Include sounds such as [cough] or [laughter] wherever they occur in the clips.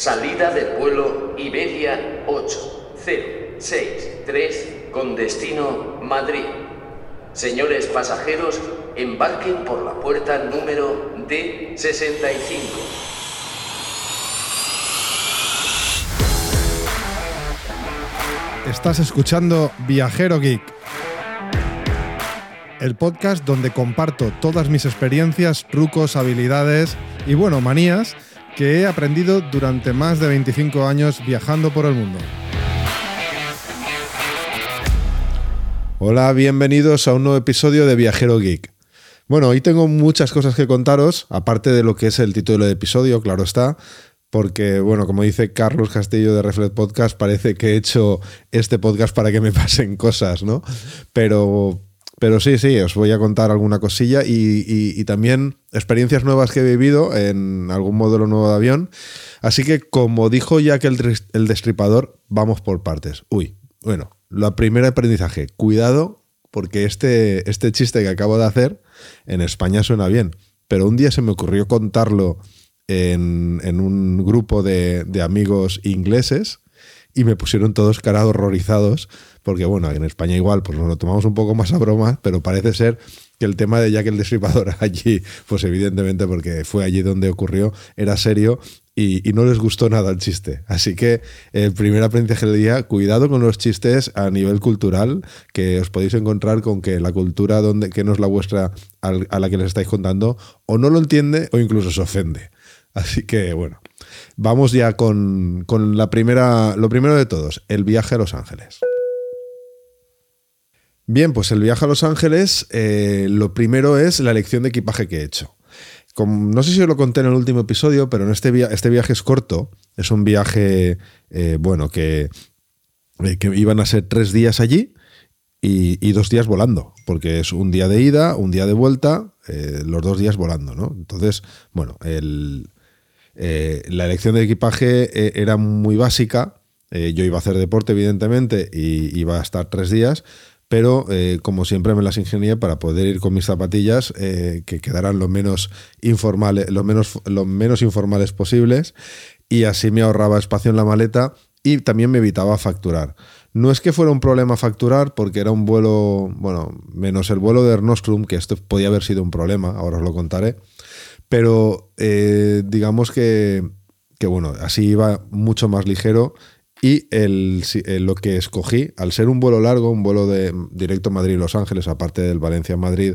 Salida del vuelo Iberia 8063 con destino Madrid. Señores pasajeros, embarquen por la puerta número D65. Estás escuchando Viajero Geek, el podcast donde comparto todas mis experiencias, trucos, habilidades y bueno, manías que he aprendido durante más de 25 años viajando por el mundo. Hola, bienvenidos a un nuevo episodio de Viajero Geek. Bueno, hoy tengo muchas cosas que contaros, aparte de lo que es el título del episodio, claro está, porque, bueno, como dice Carlos Castillo de Reflex Podcast, parece que he hecho este podcast para que me [laughs] pasen cosas, ¿no? Pero, pero sí, sí, os voy a contar alguna cosilla y, también experiencias nuevas que he vivido en algún modelo nuevo de avión. Así que, como dijo que el, el destripador, vamos por partes. Uy, bueno, la primera aprendizaje, cuidado, porque este, este chiste que acabo de hacer en España suena bien, pero un día se me ocurrió contarlo en, un grupo de amigos ingleses y me pusieron todos cara horrorizados, porque bueno, en España igual, pues nos lo tomamos un poco más a broma, pero parece ser que el tema de Jack el Destripador [laughs] allí, pues evidentemente porque fue allí donde ocurrió, era serio y, no les gustó nada el chiste. Así que el primer aprendizaje del día, cuidado con los chistes a nivel cultural, que os podéis encontrar con que la cultura donde, que no es la vuestra a la que les estáis contando, o no lo entiende o incluso se ofende. Así que bueno, Vamos ya con, la primera, lo primero de todos, el viaje a Los Ángeles. Bien, pues el viaje a Los Ángeles, eh, lo primero es la elección de equipaje que he hecho. no sé si os lo conté en el último episodio, pero en este, este viaje es corto. Es un viaje, eh, bueno, que, eh, que iban a ser tres días allí y, dos días volando, porque es un día de ida, un día de vuelta, los dos días volando, ¿no? Entonces, bueno, el, la elección de equipaje era muy básica. Yo iba a hacer deporte, evidentemente, y iba a estar tres días, pero como siempre me las ingenié para poder ir con mis zapatillas que quedaran lo menos, informales, lo, menos, menos informales posibles y así me ahorraba espacio en la maleta y también me evitaba facturar. No es que fuera un problema facturar porque era un vuelo, bueno, menos el vuelo de Ernostrum, que esto podía haber sido un problema, ahora os lo contaré. Pero eh, digamos que, bueno, así iba mucho más ligero y el, lo que escogí, al ser un vuelo largo, un vuelo de directo Madrid-Los Ángeles, aparte del Valencia-Madrid,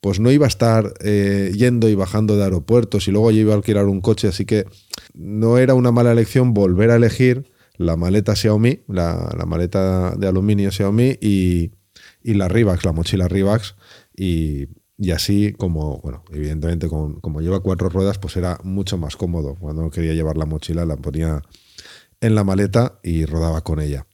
pues no iba a estar eh, yendo y bajando de aeropuertos y luego yo iba a alquilar un coche, así que no era una mala elección volver a elegir la maleta Xiaomi, la, la maleta de aluminio Xiaomi y, y la Rivax, la mochila Rivax, y y así, como, bueno, evidentemente, como, lleva cuatro ruedas, pues era mucho más cómodo. Cuando quería llevar la mochila, la ponía en la maleta y rodaba con ella.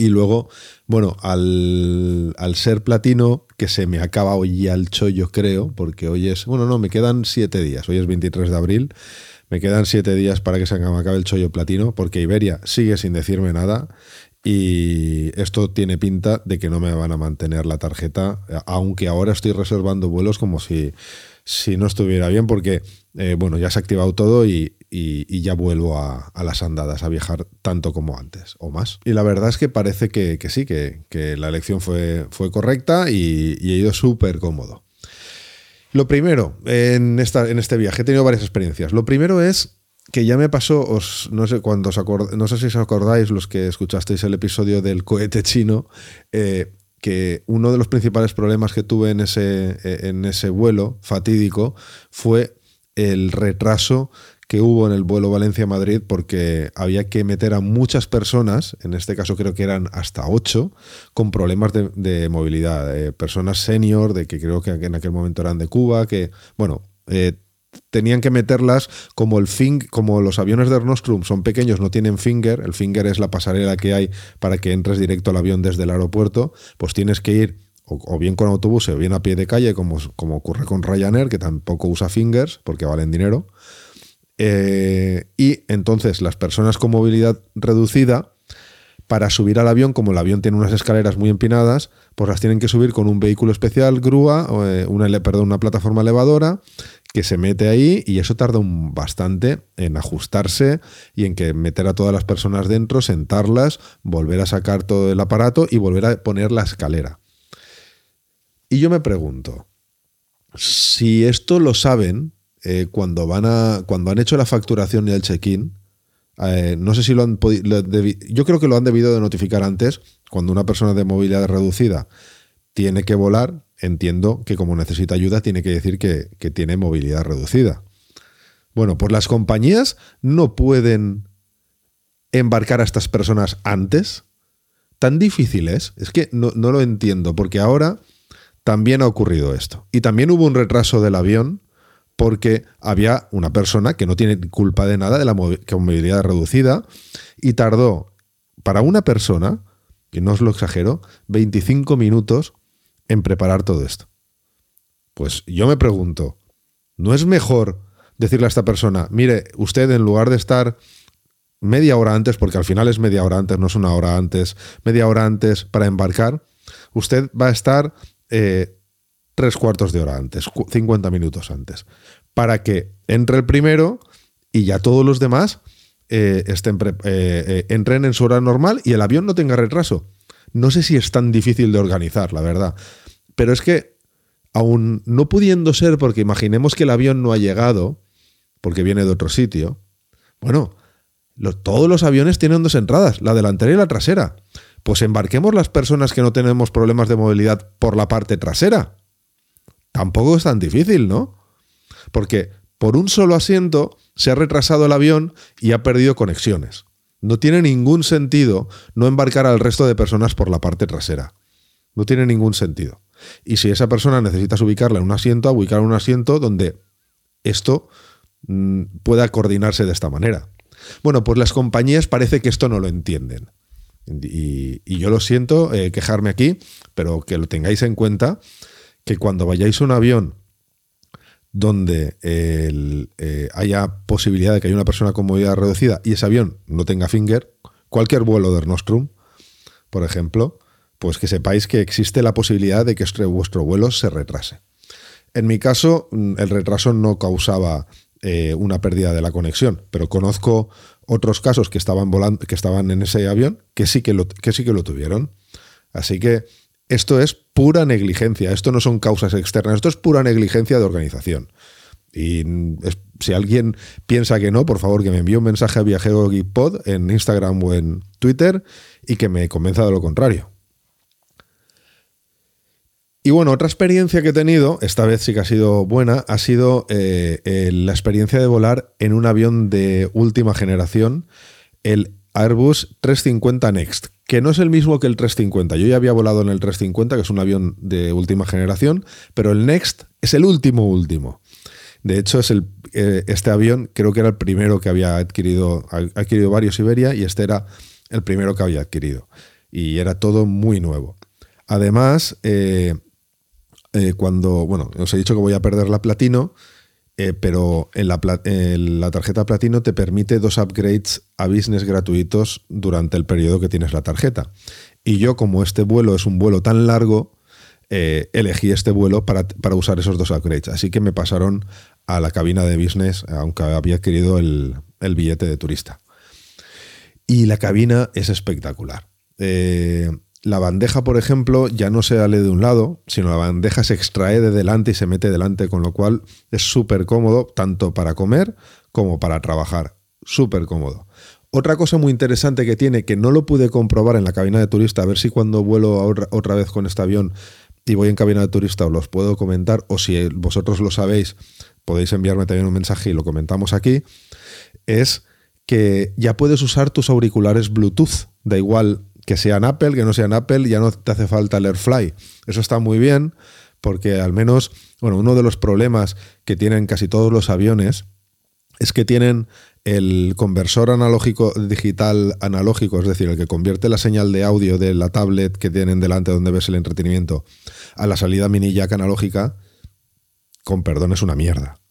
Y luego, bueno, al, ser platino, que se me acaba hoy ya el chollo, creo, porque hoy es, bueno, no, me quedan siete días, hoy es 23 de abril, me quedan siete días para que se me acabe el chollo platino, porque Iberia sigue sin decirme nada y esto tiene pinta de que no me van a mantener la tarjeta, aunque ahora estoy reservando vuelos como si, si no estuviera bien, porque eh, bueno, ya se ha activado todo y, ya vuelvo a, las andadas, a viajar tanto como antes o más. Y la verdad es que parece que, sí, que, la elección fue, fue correcta y, y he ido súper cómodo. Lo primero en, esta, en este viaje, he tenido varias experiencias. Lo primero es que ya me pasó, os, no sé cuando os no sé si os acordáis los que escuchasteis el episodio del cohete chino, eh, que uno de los principales problemas que tuve en ese, eh, en ese vuelo fatídico fue el retraso que hubo en el vuelo Valencia-Madrid porque había que meter a muchas personas, en este caso creo que eran hasta ocho, con problemas de, movilidad, eh, personas senior, de que creo que en aquel momento eran de Cuba, que, bueno, tenían que meterlas como el fing, como los aviones de Ernostrum son pequeños, no tienen finger, el finger es la pasarela que hay para que entres directo al avión desde el aeropuerto, pues tienes que ir o, bien con autobús o bien a pie de calle, como, como ocurre con Ryanair, que tampoco usa fingers porque valen dinero. Eh, y entonces las personas con movilidad reducida, para subir al avión, como el avión tiene unas escaleras muy empinadas, pues las tienen que subir con un vehículo especial, grúa, eh, una, perdón, una plataforma elevadora, que se mete ahí y eso tarda un bastante en ajustarse y en que meter a todas las personas dentro, sentarlas, volver a sacar todo el aparato y volver a poner la escalera. Y yo me pregunto, si esto lo saben eh, cuando, van a, cuando han hecho la facturación y el check-in, eh, no sé si lo han podido. Yo creo que lo han debido de notificar antes. Cuando una persona de movilidad reducida tiene que volar, entiendo que como necesita ayuda, tiene que decir que, tiene movilidad reducida. Bueno, pues las compañías no pueden embarcar a estas personas antes. ¿Tan difícil es? Es que no lo entiendo, porque ahora también ha ocurrido esto. Y también hubo un retraso del avión porque había una persona que no tiene culpa de nada de la movilidad reducida y tardó para una persona, que no os lo exagero, 25 minutos en preparar todo esto. Pues yo me pregunto, ¿no es mejor decirle a esta persona, mire, usted en lugar de estar media hora antes, porque al final es media hora antes, no es una hora antes, media hora antes para embarcar, usted va a estar eh, tres cuartos de hora antes, 50 minutos antes, para que entre el primero y ya todos los demás eh, estén eh, eh, entren en su hora normal y el avión no tenga retraso. No sé si es tan difícil de organizar, la verdad. Pero es que, aún no pudiendo ser, porque imaginemos que el avión no ha llegado, porque viene de otro sitio, bueno, todos los aviones tienen dos entradas, la delantera y la trasera. Pues embarquemos las personas que no tenemos problemas de movilidad por la parte trasera tampoco es tan difícil, ¿no? Porque por un solo asiento se ha retrasado el avión y ha perdido conexiones. No tiene ningún sentido no embarcar al resto de personas por la parte trasera. No tiene ningún sentido. Y si esa persona necesitas ubicarla en un asiento, ubicar un asiento donde esto mm, pueda coordinarse de esta manera. Bueno, pues las compañías parece que esto no lo entienden. Y, yo lo siento eh, quejarme aquí, pero que lo tengáis en cuenta que cuando vayáis a un avión donde eh, haya posibilidad de que haya una persona con movilidad reducida y ese avión no tenga finger, cualquier vuelo de Nostrum, por ejemplo, pues que sepáis que existe la posibilidad de que vuestro vuelo se retrase. En mi caso, mm, el retraso no causaba eh, una pérdida de la conexión, pero conozco otros casos que estaban volando, que estaban en ese avión, que sí que lo, que sí que lo tuvieron. Así que esto es pura negligencia, esto no son causas externas, esto es pura negligencia de organización. Y si alguien piensa que no, por favor que me envíe un mensaje a Viajero en Instagram o en Twitter y que me convenza de lo contrario. Y bueno, otra experiencia que he tenido, esta vez sí que ha sido buena, ha sido eh, la experiencia de volar en un avión de última generación, el Airbus 350 Next, que no es el mismo que el 350. Yo ya había volado en el 350, que es un avión de última generación, pero el Next es el último último. De hecho, es el, eh, este avión creo que era el primero que había adquirido, adquirido varios Iberia y este era el primero que había adquirido. Y era todo muy nuevo. Además, eh, eh, cuando, bueno, os he dicho que voy a perder la platino, eh, pero en la, tarjeta platino te permite dos upgrades a business gratuitos durante el periodo que tienes la tarjeta. Y yo, como este vuelo es un vuelo tan largo, eh, elegí este vuelo para, usar esos dos upgrades. Así que me pasaron a la cabina de business, aunque había adquirido el, billete de turista. Y la cabina es espectacular. Eh, la bandeja, por ejemplo, ya no se sale de un lado, sino la bandeja se extrae de delante y se mete delante, con lo cual es súper cómodo tanto para comer como para trabajar. Súper cómodo. Otra cosa muy interesante que tiene, que no lo pude comprobar en la cabina de turista, a ver si cuando vuelo otra vez con este avión y voy en cabina de turista os los puedo comentar, o si vosotros lo sabéis, podéis enviarme también un mensaje y lo comentamos aquí, es que ya puedes usar tus auriculares Bluetooth. Da igual que sean Apple, que no sean Apple, ya no te hace falta el AirFly. Eso está muy bien porque al menos, bueno, uno de los problemas que tienen casi todos los aviones es que tienen el conversor analógico digital analógico, es decir, el que convierte la señal de audio de la tablet que tienen delante donde ves el entretenimiento a la salida mini jack analógica, con perdón, es una mierda.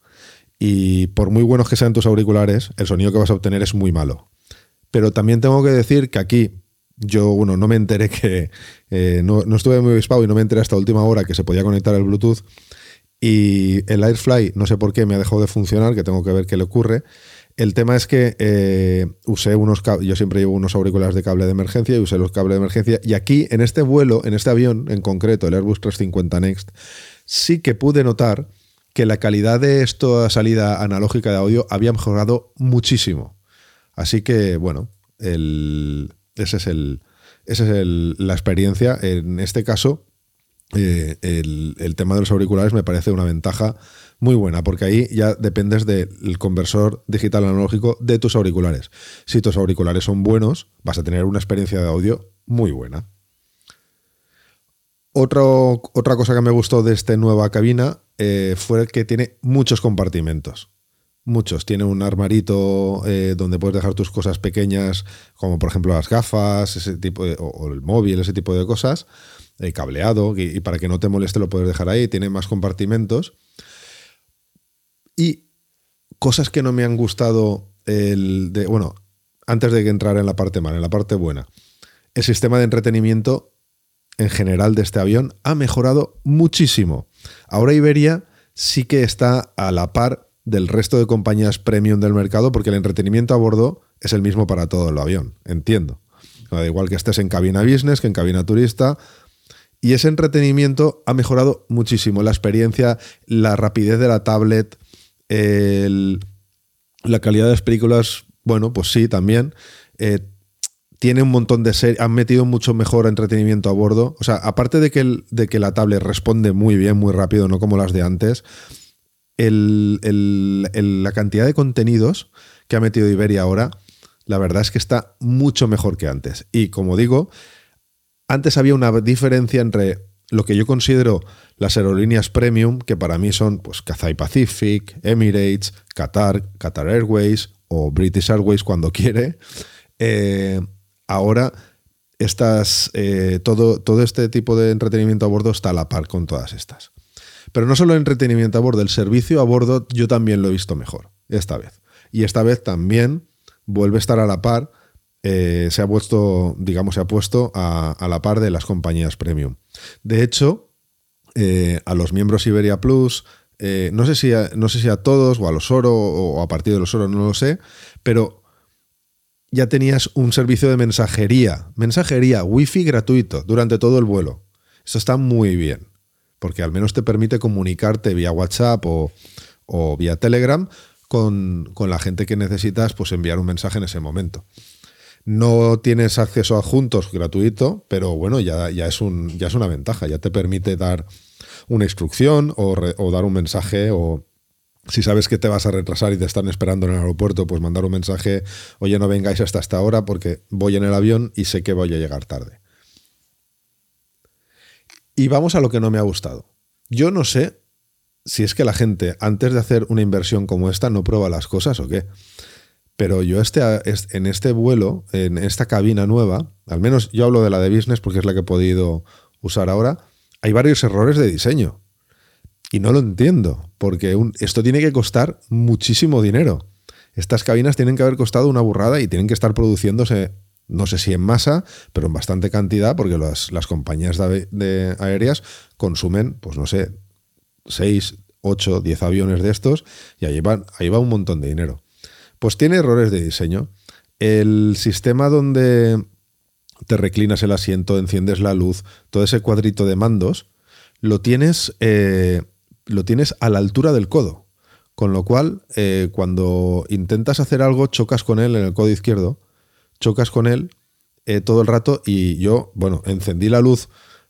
Y por muy buenos que sean tus auriculares, el sonido que vas a obtener es muy malo. Pero también tengo que decir que aquí yo, bueno, no me enteré [laughs] que. Eh, no, estuve muy avispado y no me enteré hasta última hora que se podía conectar el Bluetooth. Y el Airfly, no sé por qué, me ha dejado de funcionar, que tengo que ver qué le ocurre. El tema es que eh, usé unos yo siempre llevo unos auriculares de cable de emergencia y usé los cables de emergencia. Y aquí, en este vuelo, en este avión en concreto, el Airbus 350 Next, sí que pude notar que la calidad de esta salida analógica de audio había mejorado muchísimo. Así que, bueno, el, es, el, esa es la experiencia. En este caso, eh, el, tema de los auriculares me parece una ventaja muy buena, porque ahí ya dependes del conversor digital analógico de tus auriculares. Si tus auriculares son buenos, vas a tener una experiencia de audio muy buena. otra cosa que me gustó de esta nueva cabina eh, fue que tiene muchos compartimentos. Muchos. Tiene un armarito eh, donde puedes dejar tus cosas pequeñas, como por ejemplo las gafas, ese tipo o, el móvil, ese tipo de cosas. El cableado, y, para que no te moleste lo puedes dejar ahí. Tiene más compartimentos. Y cosas que no me han gustado, el de, bueno, antes de que entrara en la parte mala, en la parte buena. El sistema de entretenimiento en general de este avión ha mejorado muchísimo. Ahora Iberia sí que está a la par del resto de compañías premium del mercado porque el entretenimiento a bordo es el mismo para todo el avión, entiendo. Da igual que estés en cabina business que en cabina turista. Y ese entretenimiento ha mejorado muchísimo. La experiencia, la rapidez de la tablet, la calidad de las películas, bueno, pues sí, también. Eh, tiene un montón de series, han metido mucho mejor entretenimiento a bordo. O sea, aparte de que, de que la tablet responde muy bien, muy rápido, no como las de antes, la cantidad de contenidos que ha metido Iberia ahora, la verdad es que está mucho mejor que antes. Y como digo, antes había una diferencia entre lo que yo considero las aerolíneas premium, que para mí son pues, Cathay Pacific, Emirates, Qatar, Qatar Airways o British Airways cuando quiere. Eh, ahora estas, eh, todo, todo este tipo de entretenimiento a bordo está a la par con todas estas. Pero no solo el entretenimiento a bordo, el servicio a bordo yo también lo he visto mejor, esta vez. Y esta vez también vuelve a estar a la par, eh, se ha puesto, digamos, se ha puesto a, la par de las compañías premium. De hecho, eh, a los miembros Iberia Plus, eh, no, sé si a, no sé si a todos o a los Oro o a partir de los Oro, no lo sé, pero ya tenías un servicio de mensajería, mensajería, wifi gratuito durante todo el vuelo. Eso está muy bien porque al menos te permite comunicarte vía WhatsApp o, vía Telegram con, la gente que necesitas pues, enviar un mensaje en ese momento. No tienes acceso a adjuntos gratuito, pero bueno, ya es una ventaja, ya te permite dar una instrucción o, o dar un mensaje o, si sabes que te vas a retrasar y te están esperando en el aeropuerto, pues mandar un mensaje, oye, no vengáis hasta esta hora porque voy en el avión y sé que voy a llegar tarde. Y vamos a lo que no me ha gustado. Yo no sé si es que la gente, antes de hacer una inversión como esta, no prueba las cosas o qué. Pero yo este, en este vuelo, en esta cabina nueva, al menos yo hablo de la de business porque es la que he podido usar ahora, hay varios errores de diseño. Y no lo entiendo, porque esto tiene que costar muchísimo dinero. Estas cabinas tienen que haber costado una burrada y tienen que estar produciéndose no sé si en masa, pero en bastante cantidad, porque las, compañías de, aéreas consumen, pues no sé, 6, 8, 10 aviones de estos y ahí va, ahí va un montón de dinero. Pues tiene errores de diseño. El sistema donde te reclinas el asiento, enciendes la luz, todo ese cuadrito de mandos, lo tienes, eh, lo tienes a la altura del codo. Con lo cual, eh, cuando intentas hacer algo, chocas con él en el codo izquierdo chocas con él eh, todo el rato y yo, bueno, encendí la luz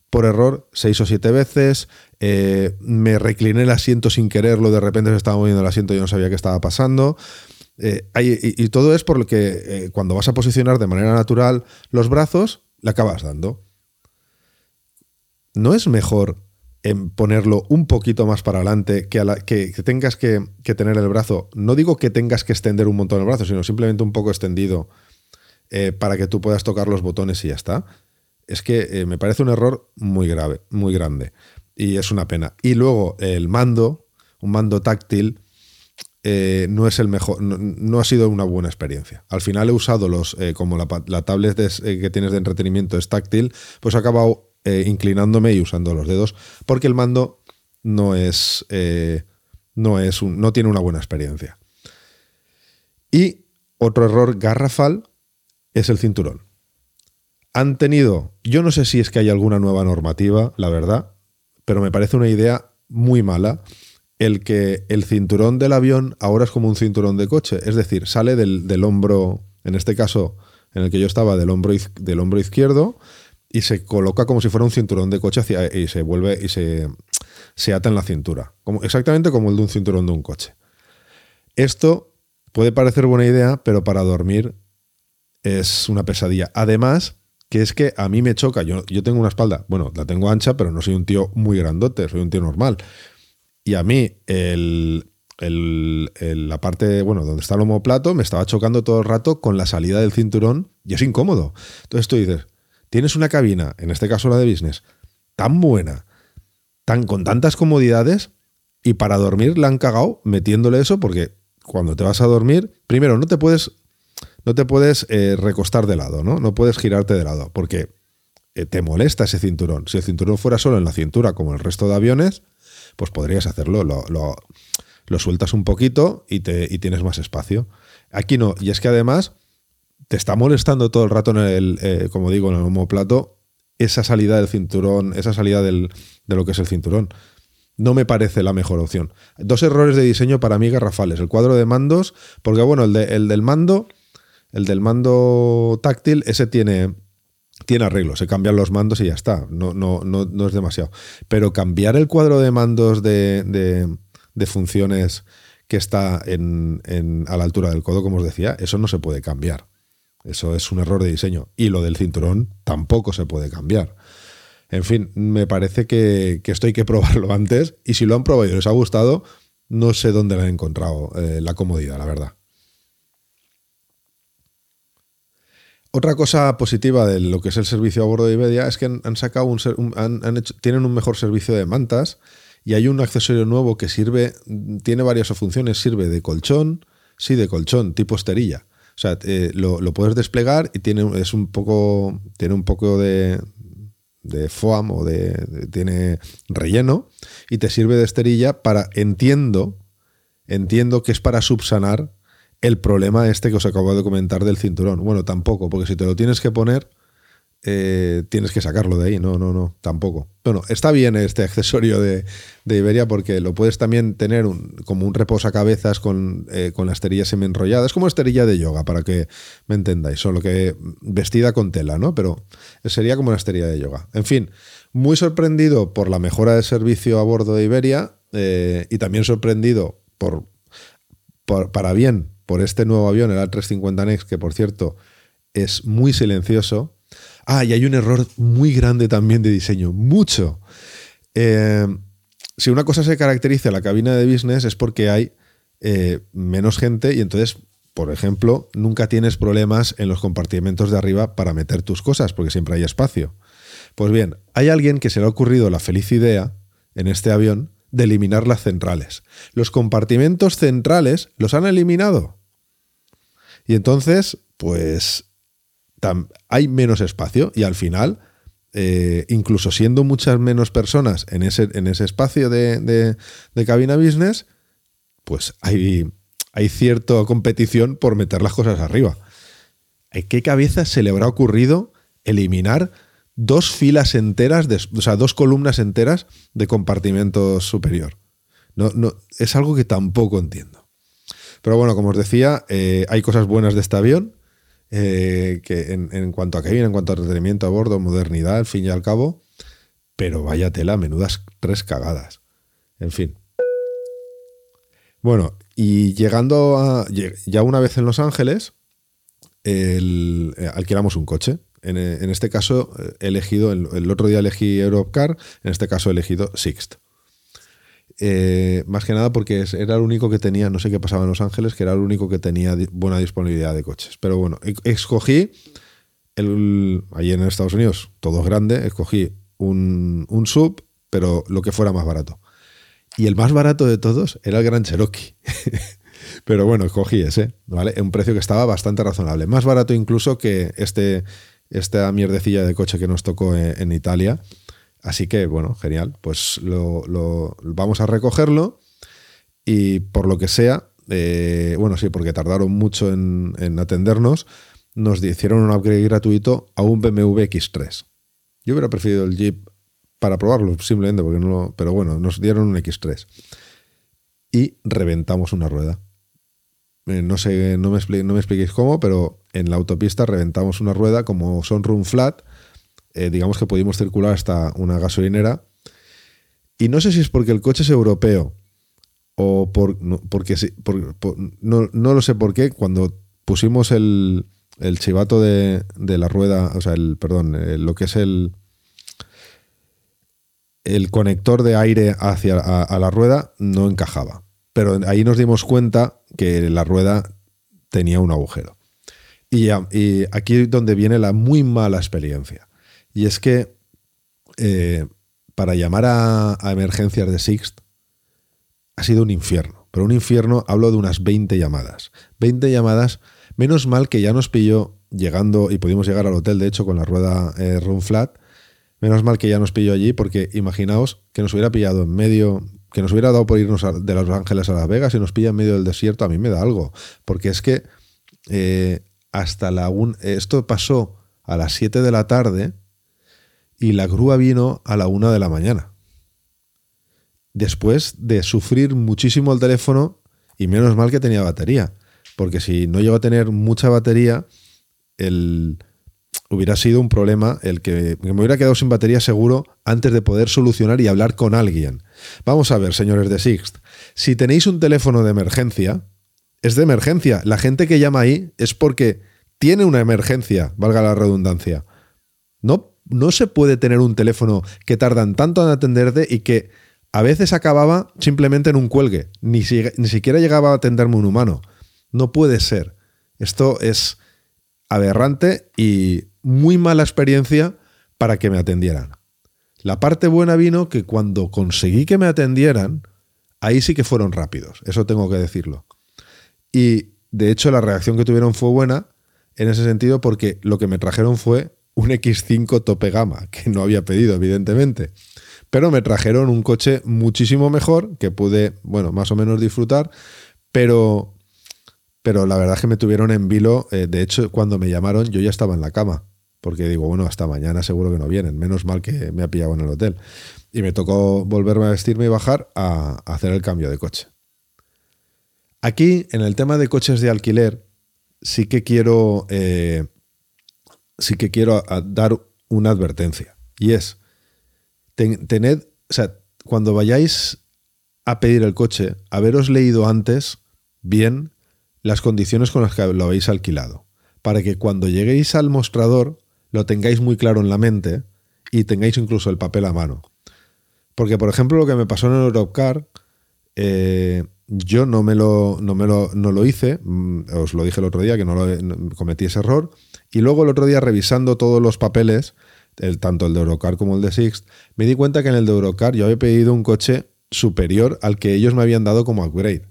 por error seis o siete veces, eh, me recliné el asiento sin quererlo, de repente se estaba moviendo el asiento y yo no sabía qué estaba pasando. Eh, y, todo es por lo que cuando vas a posicionar de manera natural los brazos, le acabas dando. ¿No es mejor ponerlo un poquito más para adelante que, que, tengas que, que, tener el brazo? No digo que tengas que extender un montón el brazo, sino simplemente un poco extendido eh, para que tú puedas tocar los botones y ya está. Es que eh, me parece un error muy grave, muy grande. Y es una pena. Y luego el mando, un mando táctil, eh, no es el mejor, no, ha sido una buena experiencia. Al final he usado los, como la, tablet que tienes de entretenimiento es táctil, pues he acabado inclinándome y usando los dedos, porque el mando no es, no, es un, no tiene una buena experiencia. Y otro error garrafal es el cinturón. Han tenido, yo no sé si es que hay alguna nueva normativa, la verdad, pero me parece una idea muy mala el que el cinturón del avión ahora es como un cinturón de coche, es decir, sale del, hombro, en este caso en el que yo estaba, del hombro, del hombro izquierdo y se coloca como si fuera un cinturón de coche y se vuelve y se, se ata en la cintura, como, exactamente como el de un cinturón de un coche. Esto puede parecer buena idea, pero para dormir es una pesadilla. Además, que es que a mí me choca, yo, yo tengo una espalda, bueno, la tengo ancha, pero no soy un tío muy grandote, soy un tío normal. Y a mí el, la parte, bueno, donde está el homoplato, me estaba chocando todo el rato con la salida del cinturón y es incómodo. Entonces tú dices, tienes una cabina, en este caso la de business, tan buena, tan, con tantas comodidades, y para dormir la han cagado metiéndole eso porque cuando te vas a dormir, primero no te puedes, no te puedes eh, recostar de lado, ¿no? No puedes girarte de lado porque eh, te molesta ese cinturón. Si el cinturón fuera solo en la cintura como el resto de aviones, pues podrías hacerlo. Lo, sueltas un poquito y, te, tienes más espacio. Aquí no. Y es que además te está molestando todo el rato en el, eh, como digo, en el homoplato, esa salida del cinturón, esa salida de lo que es el cinturón. No me parece la mejor opción. Dos errores de diseño para mí garrafales. El cuadro de mandos, porque bueno, el, el del mando, el del mando táctil, ese tiene, tiene arreglo, se cambian los mandos y ya está, no, no, no, no es demasiado. Pero cambiar el cuadro de mandos de, funciones que está en, a la altura del codo, como os decía, eso no se puede cambiar. Eso es un error de diseño. Y lo del cinturón tampoco se puede cambiar. En fin, me parece que, esto hay que probarlo [laughs] antes. Y si lo han probado y les ha gustado, no sé dónde le han encontrado eh, la comodidad, la verdad. Otra cosa positiva de lo que es el servicio a bordo de Iberia es que han, sacado un, tienen un mejor servicio de mantas y hay un accesorio nuevo que sirve, tiene varias funciones, sirve de colchón, sí, de colchón, tipo esterilla. O sea, eh, lo, puedes desplegar y tiene, es un poco, tiene un poco de, de foam o de, tiene relleno y te sirve de esterilla para, entiendo, entiendo que es para subsanar el problema este que os acabo de comentar del cinturón. Bueno, tampoco, porque si te lo tienes que poner, eh, tienes que sacarlo de ahí. No, no, no, tampoco. Bueno, está bien este [laughs] accesorio de, Iberia porque lo puedes también tener como un reposacabezas con, eh, con la esterilla semi-enrollada. Es como esterilla de yoga, para que me entendáis, solo que vestida con tela, ¿no? Pero sería como una esterilla de yoga. En fin, muy sorprendido por la mejora de servicio a bordo de Iberia eh, y también sorprendido por, por, para bien por este nuevo avión, el A350 Next, que por cierto es muy silencioso. Ah, y hay un error muy grande también de diseño, mucho. Eh, si una cosa se caracteriza la cabina de business es porque hay eh, menos gente y entonces, por ejemplo, nunca tienes problemas en los compartimentos de arriba para meter tus cosas, porque siempre hay espacio. Pues bien, hay alguien que se le ha ocurrido la feliz idea en este avión de eliminar las centrales. Los compartimentos centrales los han eliminado. Y entonces, pues hay menos espacio y al final, eh, incluso siendo muchas menos personas en ese, en ese espacio de, cabina business, pues hay, hay cierta competición por meter las cosas arriba. ¿En qué cabeza se le habrá ocurrido eliminar dos filas enteras, de, o sea, dos columnas enteras de compartimento superior? No, no, es algo que tampoco entiendo. Pero bueno, como os decía, eh, hay cosas buenas de este avión, eh, que en, cuanto a cabina, en cuanto a entretenimiento a bordo, modernidad, al fin y al cabo, pero vaya tela, menudas tres cagadas. En fin. Bueno, y llegando a. Ya una vez en Los Ángeles, el, eh, alquilamos un coche. En, este caso, he elegido, el, el, otro día elegí Europcar, en este caso he elegido Sixt. Eh, más que nada porque era el único que tenía, no sé qué pasaba en Los Ángeles, que era el único que tenía buena disponibilidad de coches. Pero bueno, e-, escogí, el, allí en Estados Unidos, todo grande, escogí un, un sub, pero lo que fuera más barato. Y el más barato de todos era el Gran Cherokee. [laughs] pero bueno, escogí ese, ¿vale? Un precio que estaba bastante razonable. Más barato incluso que este, esta mierdecilla de coche que nos tocó en, Italia, Así que, bueno, genial. Pues lo, vamos a recogerlo y por lo que sea, eh, bueno, sí, porque tardaron mucho en, en atendernos, nos hicieron un upgrade gratuito a un BMW X3. Yo hubiera preferido el Jeep para probarlo, simplemente porque no Pero bueno, nos dieron un X3. Y reventamos una rueda. Eh, no sé, no me, no expliquéis cómo, pero en la autopista reventamos una rueda como son run flat. Eh, digamos que pudimos circular hasta una gasolinera. Y no sé si es porque el coche es europeo o por, porque no, no lo sé por qué. Cuando pusimos el, el chivato de, de la rueda, o sea, el, perdón, eh, lo que es el, el conector de aire hacia a, la rueda no encajaba. Pero ahí nos dimos cuenta que la rueda tenía un agujero. Y aquí es donde viene la muy mala experiencia. Y es que eh, para llamar a, emergencias de Sixt ha sido un infierno. Pero un infierno, hablo de unas 20 llamadas. 20 llamadas, menos mal que ya nos pilló llegando y pudimos llegar al hotel, de hecho, con la rueda eh, run flat. Menos mal que ya nos pilló allí, porque imaginaos que nos hubiera pillado en medio, que nos hubiera dado por irnos de Los Ángeles a Las Vegas y nos pilla en medio del desierto, a mí me da algo. Porque es que eh, hasta la un, esto pasó a las 7 de la tarde y la grúa vino a la 1 de la mañana. Después de sufrir muchísimo el teléfono y menos mal que tenía batería. Porque si no llego a tener mucha batería, el, hubiera sido un problema el que, que me hubiera quedado sin batería seguro antes de poder solucionar y hablar con alguien. Vamos a ver, señores de Sixt, si tenéis un teléfono de emergencia, es de emergencia. La gente que llama ahí es porque tiene una emergencia, valga la redundancia. No, no se puede tener un teléfono que tardan tanto en atenderte y que a veces acababa simplemente en un cuelgue. Ni, ni siquiera llegaba a atenderme un humano. No puede ser. Esto es aberrante y muy mala experiencia para que me atendieran. La parte buena vino que cuando conseguí que me atendieran, ahí sí que fueron rápidos, eso tengo que decirlo. Y de hecho la reacción que tuvieron fue buena en ese sentido porque lo que me trajeron fue un X5 tope gama, que no había pedido evidentemente. Pero me trajeron un coche muchísimo mejor que pude, bueno, más o menos disfrutar, pero pero la verdad es que me tuvieron en vilo. eh, de hecho, cuando me llamaron, yo ya estaba en la cama. Porque digo, bueno, hasta mañana seguro que no vienen. Menos mal que me ha pillado en el hotel. Y me tocó volverme a vestirme y bajar a, hacer el cambio de coche. Aquí, en el tema de coches de alquiler, sí que quiero. eh, sí que quiero dar una advertencia. Y es. ten- tened. O sea, cuando vayáis a pedir el coche, haberos leído antes bien las condiciones con las que lo habéis alquilado, para que cuando lleguéis al mostrador lo tengáis muy claro en la mente y tengáis incluso el papel a mano. Porque, por ejemplo, lo que me pasó en el Europcar, eh, yo no me lo, no me lo, no lo hice, mm, os lo dije el otro día que no, lo, no- cometí ese error, y luego el otro día revisando todos los papeles, el, tanto el de Eurocar como el de Sixt, me di cuenta que en el de Eurocar yo había pedido un coche superior al que ellos me habían dado como upgrade.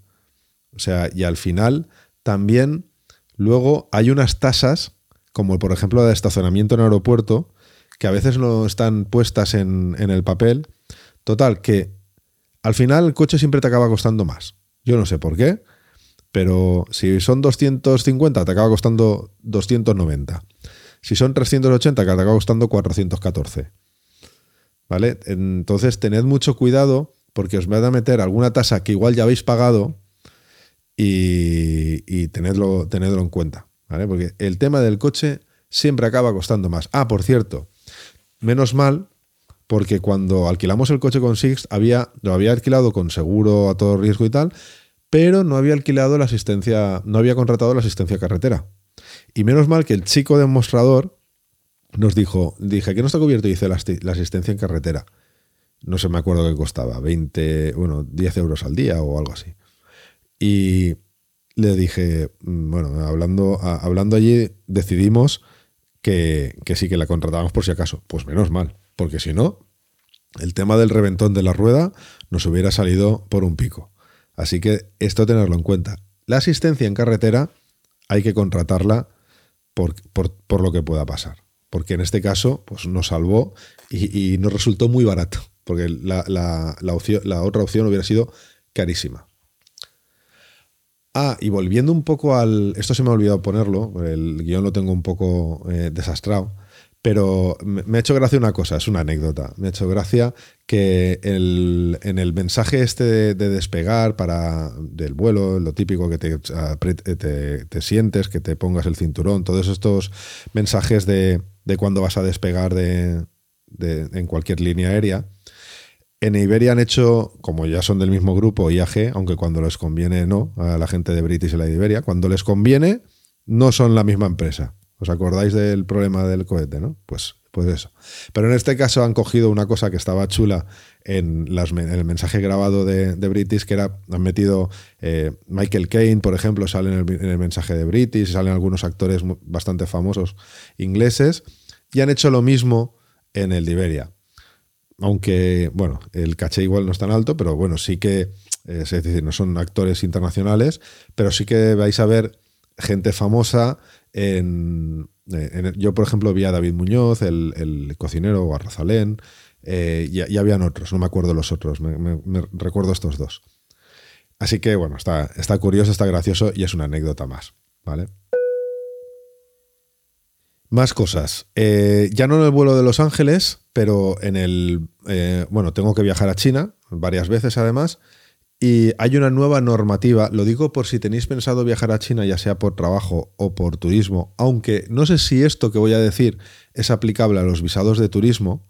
O sea, y al final también luego hay unas tasas, como por ejemplo la de estacionamiento en aeropuerto, que a veces no están puestas en, en el papel. Total, que al final el coche siempre te acaba costando más. Yo no sé por qué, pero si son 250 te acaba costando 290. Si son 380 que te acaba costando 414. ¿Vale? Entonces tened mucho cuidado porque os van a meter alguna tasa que igual ya habéis pagado y, y tenedlo, tenedlo en cuenta. ¿vale? Porque el tema del coche siempre acaba costando más. Ah, por cierto, menos mal, porque cuando alquilamos el coche con Sixt, había, lo había alquilado con seguro a todo riesgo y tal, pero no había alquilado la asistencia, no había contratado la asistencia carretera. Y menos mal que el chico del mostrador nos dijo, dije que no está cubierto, y dice la, asistencia en carretera. No sé, me acuerdo que costaba 20, bueno, 10 euros al día o algo así. Y le dije, mm, bueno, hablando, hablando allí, decidimos que, que sí que la contratábamos por si acaso. Pues menos mal, porque si no, el tema del reventón de la rueda nos hubiera salido por un pico. Así que esto tenerlo en cuenta. La asistencia en carretera hay que contratarla por, por- lo que pueda pasar. porque en este caso pues, nos salvó y, nos resultó muy barato, porque la, otra opción hubiera sido carísima. Ah, y volviendo un poco al... Esto se me ha olvidado ponerlo, el guion lo tengo un poco eh, desastrado, pero me ha hecho gracia una cosa, es una anécdota. Me ha hecho gracia que en el mensaje este de, despegar para del vuelo, lo típico que te, te, sientes, que te pongas el cinturón, todos estos mensajes de, de cuando vas a despegar de, en cualquier línea aérea. En Iberia han hecho, como ya son del mismo grupo, IAG, aunque cuando les conviene no, a la gente de British y la Iberia, cuando les conviene no son la misma empresa. ¿Os acordáis del problema del cohete, no? Pues, pues eso. Pero en este caso han cogido una cosa que estaba chula en, el mensaje grabado de, British, que era, han metido eh, Michael Caine, por ejemplo, sale en el, mensaje de British, salen algunos actores bastante famosos ingleses, y han hecho lo mismo en el de Iberia. Aunque, bueno, el caché igual no es tan alto, pero bueno, sí que, eh, es decir, no son actores internacionales, pero sí que vais a ver gente famosa en, yo, por ejemplo, vi a David Muñoz, el, cocinero, o a Rosalén, eh, y, habían otros, no me acuerdo los otros, me, recuerdo estos dos. Así que, bueno, está, está curioso, está gracioso y es una anécdota más, ¿vale? Más cosas. Eh, ya no en el vuelo de Los Ángeles, pero en el... Eh, bueno, tengo que viajar a China varias veces además y hay una nueva normativa, lo digo por si tenéis pensado viajar a China, ya sea por trabajo o por turismo, aunque no sé si esto que voy a decir es aplicable a los visados de turismo.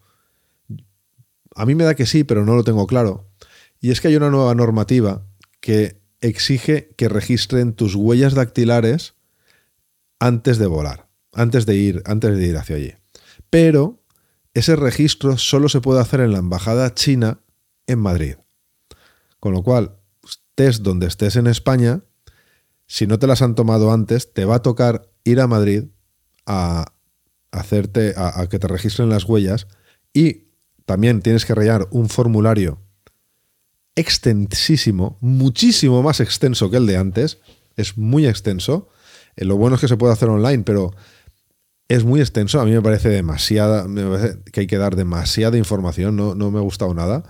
A mí me da que sí, pero no lo tengo claro. Y es que hay una nueva normativa que exige que registren tus huellas dactilares antes de volar, antes de ir, antes de ir hacia allí. Pero ese registro solo se puede hacer en la embajada china en Madrid. Con lo cual, estés donde estés en España, si no te las han tomado antes, te va a tocar ir a Madrid a hacerte, a, que te registren las huellas y también tienes que rellenar un formulario extensísimo, muchísimo más extenso que el de antes, es muy extenso. Eh, lo bueno es que se puede hacer online, pero es muy extenso. A mí me parece demasiada, me parece que hay que dar demasiada información, no, no me ha gustado nada,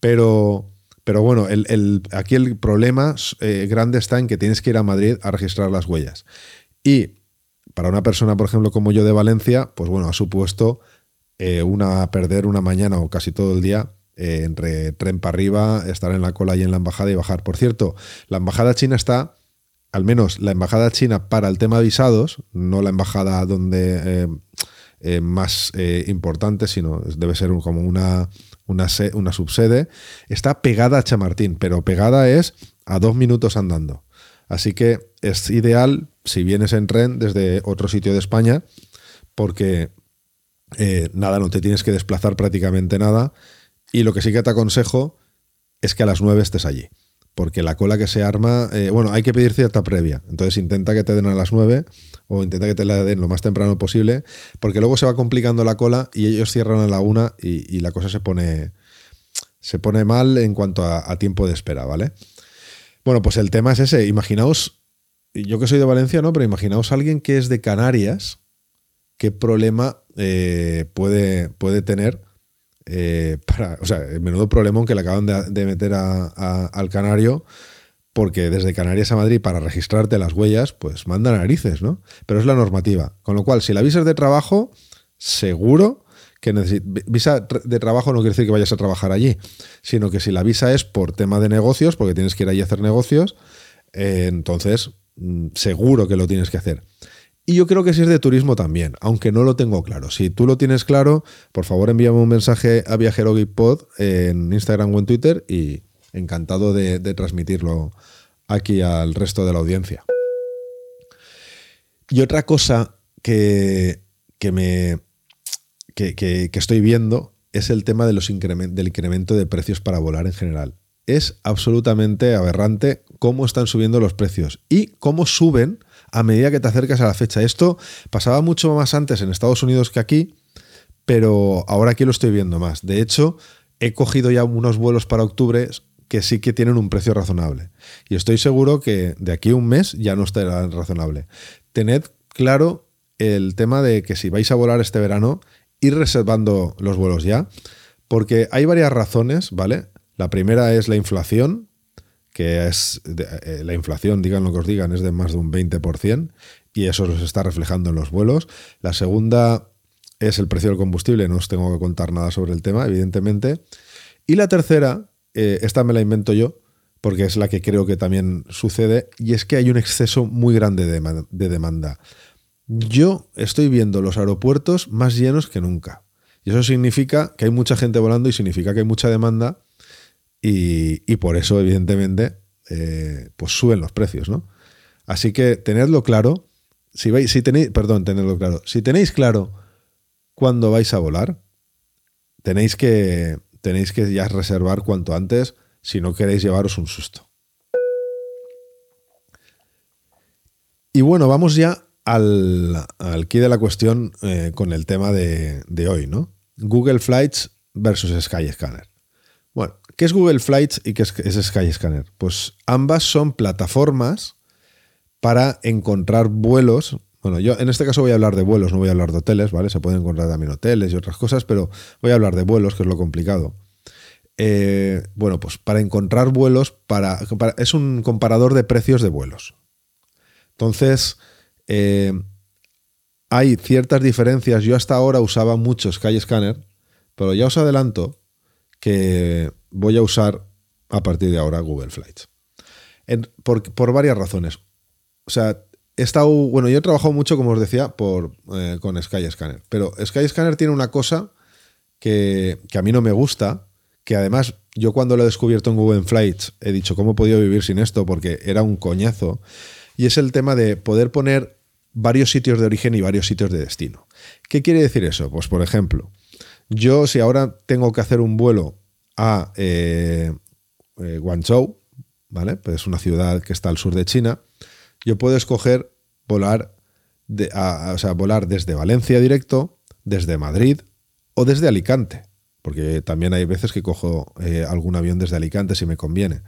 pero pero bueno, el, aquí el problema eh, grande está en que tienes que ir a Madrid a registrar las huellas. Y para una persona, por ejemplo, como yo de Valencia, pues bueno, ha supuesto eh, una perder una mañana o casi todo el día eh, entre tren para arriba, estar en la cola y en la embajada y bajar. Por cierto, la embajada china está, al menos la embajada china para el tema de visados, no la embajada donde más importante, sino debe ser como una una, una subsede, está pegada a Chamartín, pero pegada es a dos minutos andando. Así que es ideal si vienes en tren desde otro sitio de España, porque eh, nada, no te tienes que desplazar prácticamente nada. Y lo que sí que te aconsejo es que a las nueve estés allí. Porque la cola que se arma, eh, bueno, hay que pedir cierta previa. Entonces intenta que te den a las nueve o intenta que te la den lo más temprano posible, porque luego se va complicando la cola y ellos cierran a la una y, la cosa se pone, se pone mal en cuanto a, tiempo de espera, ¿vale? Bueno, pues el tema es ese. Imaginaos, yo que soy de Valencia, ¿no? Pero imaginaos a alguien que es de Canarias, qué problema eh, puede, puede tener. Eh, para, o sea, el menudo problemón que le acaban de, meter al canario porque desde Canarias a Madrid para registrarte las huellas, pues manda narices, ¿no? Pero es la normativa. Con lo cual, si la visa es de trabajo, seguro que visa de trabajo no quiere decir que vayas a trabajar allí, sino que si la visa es por tema de negocios, porque tienes que ir allí a hacer negocios, eh, entonces mm, seguro que lo tienes que hacer. Y yo creo que si es de turismo también, aunque no lo tengo claro. Si tú lo tienes claro, por favor envíame un mensaje a Viajero Pod en Instagram o en Twitter y, encantado de, transmitirlo aquí al resto de la audiencia. Y otra cosa que, me, que, estoy viendo es el tema de los del incremento de precios para volar en general. Es absolutamente aberrante cómo están subiendo los precios y cómo suben a medida que te acercas a la fecha. Esto pasaba mucho más antes en Estados Unidos que aquí, pero ahora aquí lo estoy viendo más. De hecho, he cogido ya unos vuelos para octubre que sí que tienen un precio razonable. Y estoy seguro que de aquí a un mes ya no estará razonable. Tened claro el tema de que si vais a volar este verano, ir reservando los vuelos ya, porque hay varias razones, ¿vale? La primera es la inflación, que es eh, la inflación, digan lo que os digan, es de más de un 20% y eso se está reflejando en los vuelos. La segunda es el precio del combustible, no os tengo que contar nada sobre el tema, evidentemente. Y la tercera, eh, esta me la invento yo, porque es la que creo que también sucede, y es que hay un exceso muy grande de demanda. Yo estoy viendo los aeropuertos más llenos que nunca. Y eso significa que hay mucha gente volando y significa que hay mucha demanda y, por eso, evidentemente, eh, pues suben los precios, ¿no? Así que tenedlo claro. Si vais, si tenéis, perdón, tenedlo claro. Si tenéis claro cuándo vais a volar, tenéis que, tenéis que ya reservar cuanto antes si no queréis llevaros un susto. Y bueno, vamos ya al, al key de la cuestión eh, con el tema de, de, hoy, ¿no? Google Flights versus Skyscanner. Bueno, ¿qué es Google Flights y qué es, Skyscanner? Pues ambas son plataformas para encontrar vuelos. Bueno, yo en este caso voy a hablar de vuelos, no voy a hablar de hoteles, ¿vale? Se pueden encontrar también hoteles y otras cosas, pero voy a hablar de vuelos, que es lo complicado. Eh, bueno, pues para encontrar vuelos, para, es un comparador de precios de vuelos. Entonces, eh, hay ciertas diferencias. Yo hasta ahora usaba mucho Skyscanner, pero ya os adelanto que voy a usar a partir de ahora Google Flights. por, varias razones. O sea, he estado, bueno, yo he trabajado mucho, como os decía, por, eh, con Skyscanner, pero Skyscanner tiene una cosa que, que, a mí no me gusta, que además yo cuando lo he descubierto en Google Flights he dicho, ¿cómo he podido vivir sin esto? Porque era un coñazo. Y es el tema de poder poner varios sitios de origen y varios sitios de destino. ¿Qué quiere decir eso? Pues por ejemplo, yo si ahora tengo que hacer un vuelo a eh, eh, Guangzhou, ¿vale? Pues es una ciudad que está al sur de China, yo puedo escoger volar, de, o sea, volar desde Valencia directo, desde Madrid o desde Alicante, porque también hay veces que cojo eh, algún avión desde Alicante si me conviene.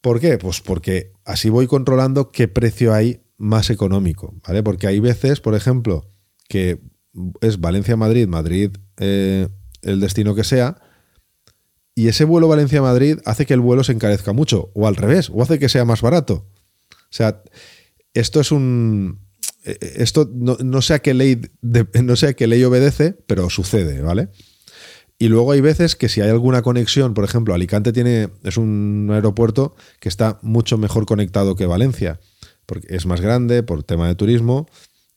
¿Por qué? Pues porque así voy controlando qué precio hay más económico, ¿vale? Porque hay veces, por ejemplo, que es Valencia-Madrid, Madrid, eh, el destino que sea, y ese vuelo Valencia-Madrid hace que el vuelo se encarezca mucho, o al revés, o hace que sea más barato. O sea, esto es un... Eh, esto no, sé a qué ley, [laughs] no sé a qué ley obedece, pero sucede, ¿vale? Y luego hay veces que si hay alguna conexión, por ejemplo, Alicante tiene, es un aeropuerto que está mucho mejor conectado que Valencia porque es más grande, por tema de turismo.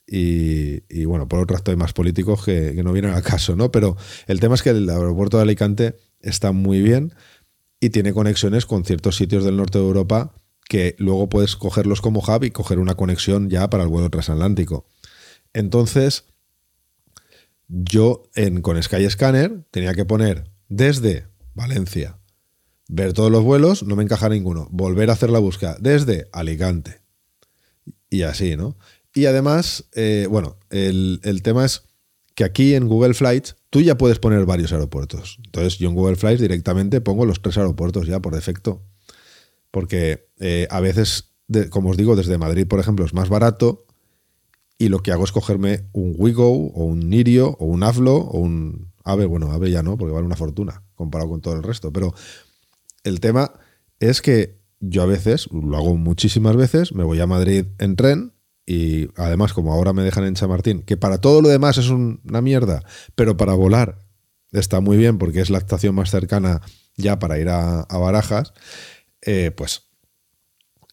Y, bueno, por otro hay más políticos que, no vienen al caso, ¿no? Pero el tema es que el aeropuerto de Alicante está muy bien y tiene conexiones con ciertos sitios del norte de Europa que luego puedes cogerlos como hub y coger una conexión ya para el vuelo transatlántico. Entonces, yo en, con Skyscanner tenía que poner desde Valencia, ver todos los vuelos, no me encaja ninguno, volver a hacer la búsqueda desde Alicante, y así, ¿no? Y además, eh, bueno, el, tema es que aquí en Google Flights tú ya puedes poner varios aeropuertos. Entonces yo en Google Flights directamente pongo los tres aeropuertos ya por defecto. Porque eh, a veces, como os digo, desde Madrid, por ejemplo, es más barato y lo que hago es cogerme un Wigo o un Nirio o un Avlo o un Ave. Bueno, Ave ya no, porque vale una fortuna comparado con todo el resto. Pero el tema es que yo a veces, lo hago muchísimas veces, me voy a Madrid en tren y además como ahora me dejan en Chamartín, que para todo lo demás es una mierda, pero para volar está muy bien porque es la estación más cercana ya para ir a, Barajas, eh, pues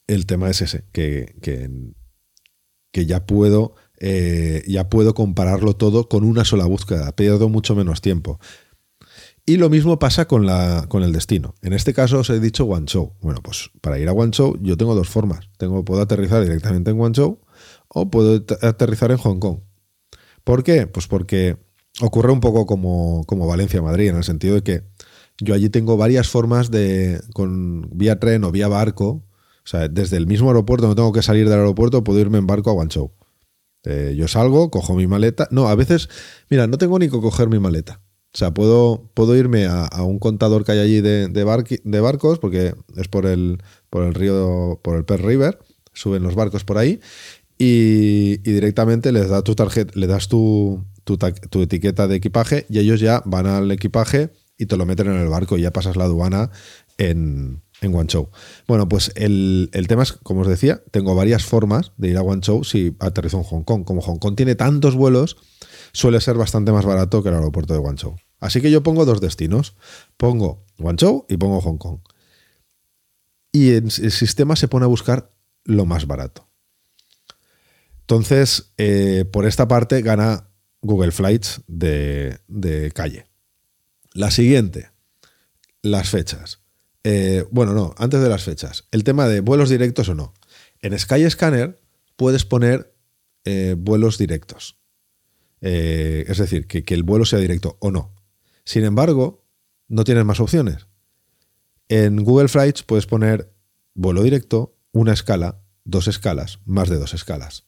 el tema es ese, que, que, ya puedo... Eh, ya puedo compararlo todo con una sola búsqueda, pierdo mucho menos tiempo. Y lo mismo pasa con, la, con el destino. En este caso os he dicho Guangzhou. Bueno, pues para ir a Guangzhou yo tengo dos formas. Tengo, puedo aterrizar directamente en Guangzhou o puedo aterrizar en Hong Kong. ¿Por qué? Pues porque ocurre un poco como, como Valencia-Madrid, en el sentido de que yo allí tengo varias formas de, con vía tren o vía barco. O sea, desde el mismo aeropuerto, no tengo que salir del aeropuerto, puedo irme en barco a Guangzhou. Eh, yo salgo, cojo mi maleta. No, a veces, mira, no tengo ni que coger mi maleta. O sea, puedo, puedo irme a, un contador que hay allí de, barcos, porque es por el, por el río, por el Pearl River, suben los barcos por ahí, y, directamente les das tu tarjeta, le das tu, tu, etiqueta de equipaje y ellos ya van al equipaje y te lo meten en el barco y ya pasas la aduana en, en Guangzhou. Bueno, pues el, tema es, como os decía, tengo varias formas de ir a Guangzhou si aterrizo en Hong Kong. Como Hong Kong tiene tantos vuelos, suele ser bastante más barato que el aeropuerto de Guangzhou. Así que yo pongo dos destinos. Pongo Guangzhou y pongo Hong Kong. Y el sistema se pone a buscar lo más barato. Entonces, eh, por esta parte gana Google Flights de, calle. La siguiente, las fechas. Eh, bueno, no, antes de las fechas. El tema de vuelos directos o no. En Skyscanner puedes poner eh, vuelos directos. es decir, que, que, el vuelo sea directo o no. Sin embargo, no tienes más opciones. En Google Flights puedes poner vuelo directo, una escala, dos escalas, más de dos escalas.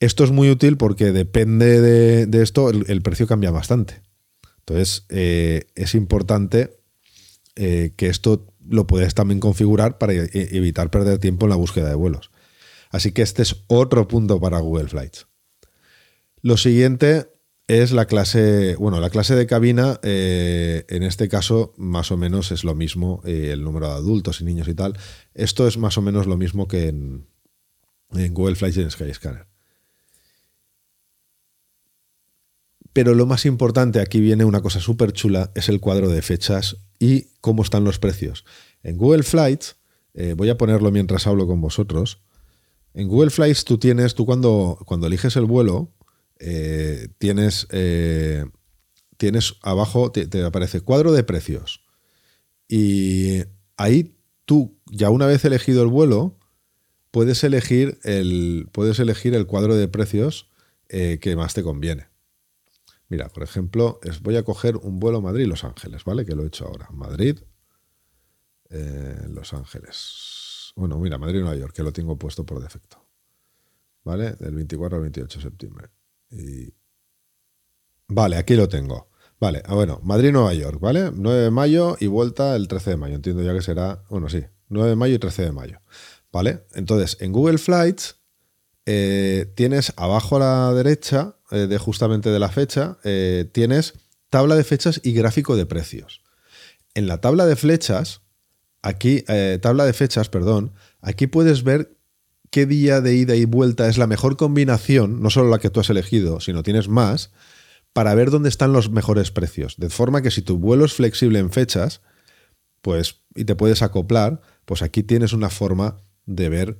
Esto es muy útil porque depende de, esto, el, precio cambia bastante. Entonces, eh, es importante eh, que esto lo puedes también configurar para e, evitar perder tiempo en la búsqueda de vuelos. Así que este es otro punto para Google Flights. Lo siguiente es la clase, bueno, la clase de cabina, eh, en este caso más o menos es lo mismo, el número de adultos y niños y tal. Esto es más o menos lo mismo que en, en Google Flights y en Skyscanner. Pero lo más importante, aquí viene una cosa súper chula, es el cuadro de fechas y cómo están los precios. En Google Flights, eh, voy a ponerlo mientras hablo con vosotros. En Google Flights tú tienes, tú cuando, cuando eliges el vuelo, eh, tienes, eh, tienes abajo, te, te, aparece cuadro de precios. Y ahí tú, ya una vez elegido el vuelo, puedes elegir el, puedes elegir el cuadro de precios que más te conviene. Mira, por ejemplo, voy a coger un vuelo Madrid-Los Ángeles, ¿vale? Que lo he hecho ahora. Madrid, eh, Los Ángeles. Bueno, mira, Madrid-Nueva York, que lo tengo puesto por defecto. ¿Vale? Del 24 al 28 de septiembre. Vale, aquí lo tengo. Vale, ah, bueno, Madrid-Nueva York, ¿vale? 9 de mayo y vuelta el 13 de mayo. Entiendo ya que será, bueno, sí, 9 de mayo y 13 de mayo. ¿Vale? Entonces, en Google Flights eh, tienes abajo a la derecha, eh, de justamente de la fecha, eh, tienes tabla de fechas y gráfico de precios. En la tabla de flechas, aquí, tabla de fechas, perdón, aquí puedes ver qué día de ida y vuelta es la mejor combinación, no solo la que tú has elegido, sino tienes más, para ver dónde están los mejores precios. De forma que si tu vuelo es flexible en fechas, pues, y te puedes acoplar, pues aquí tienes una forma de ver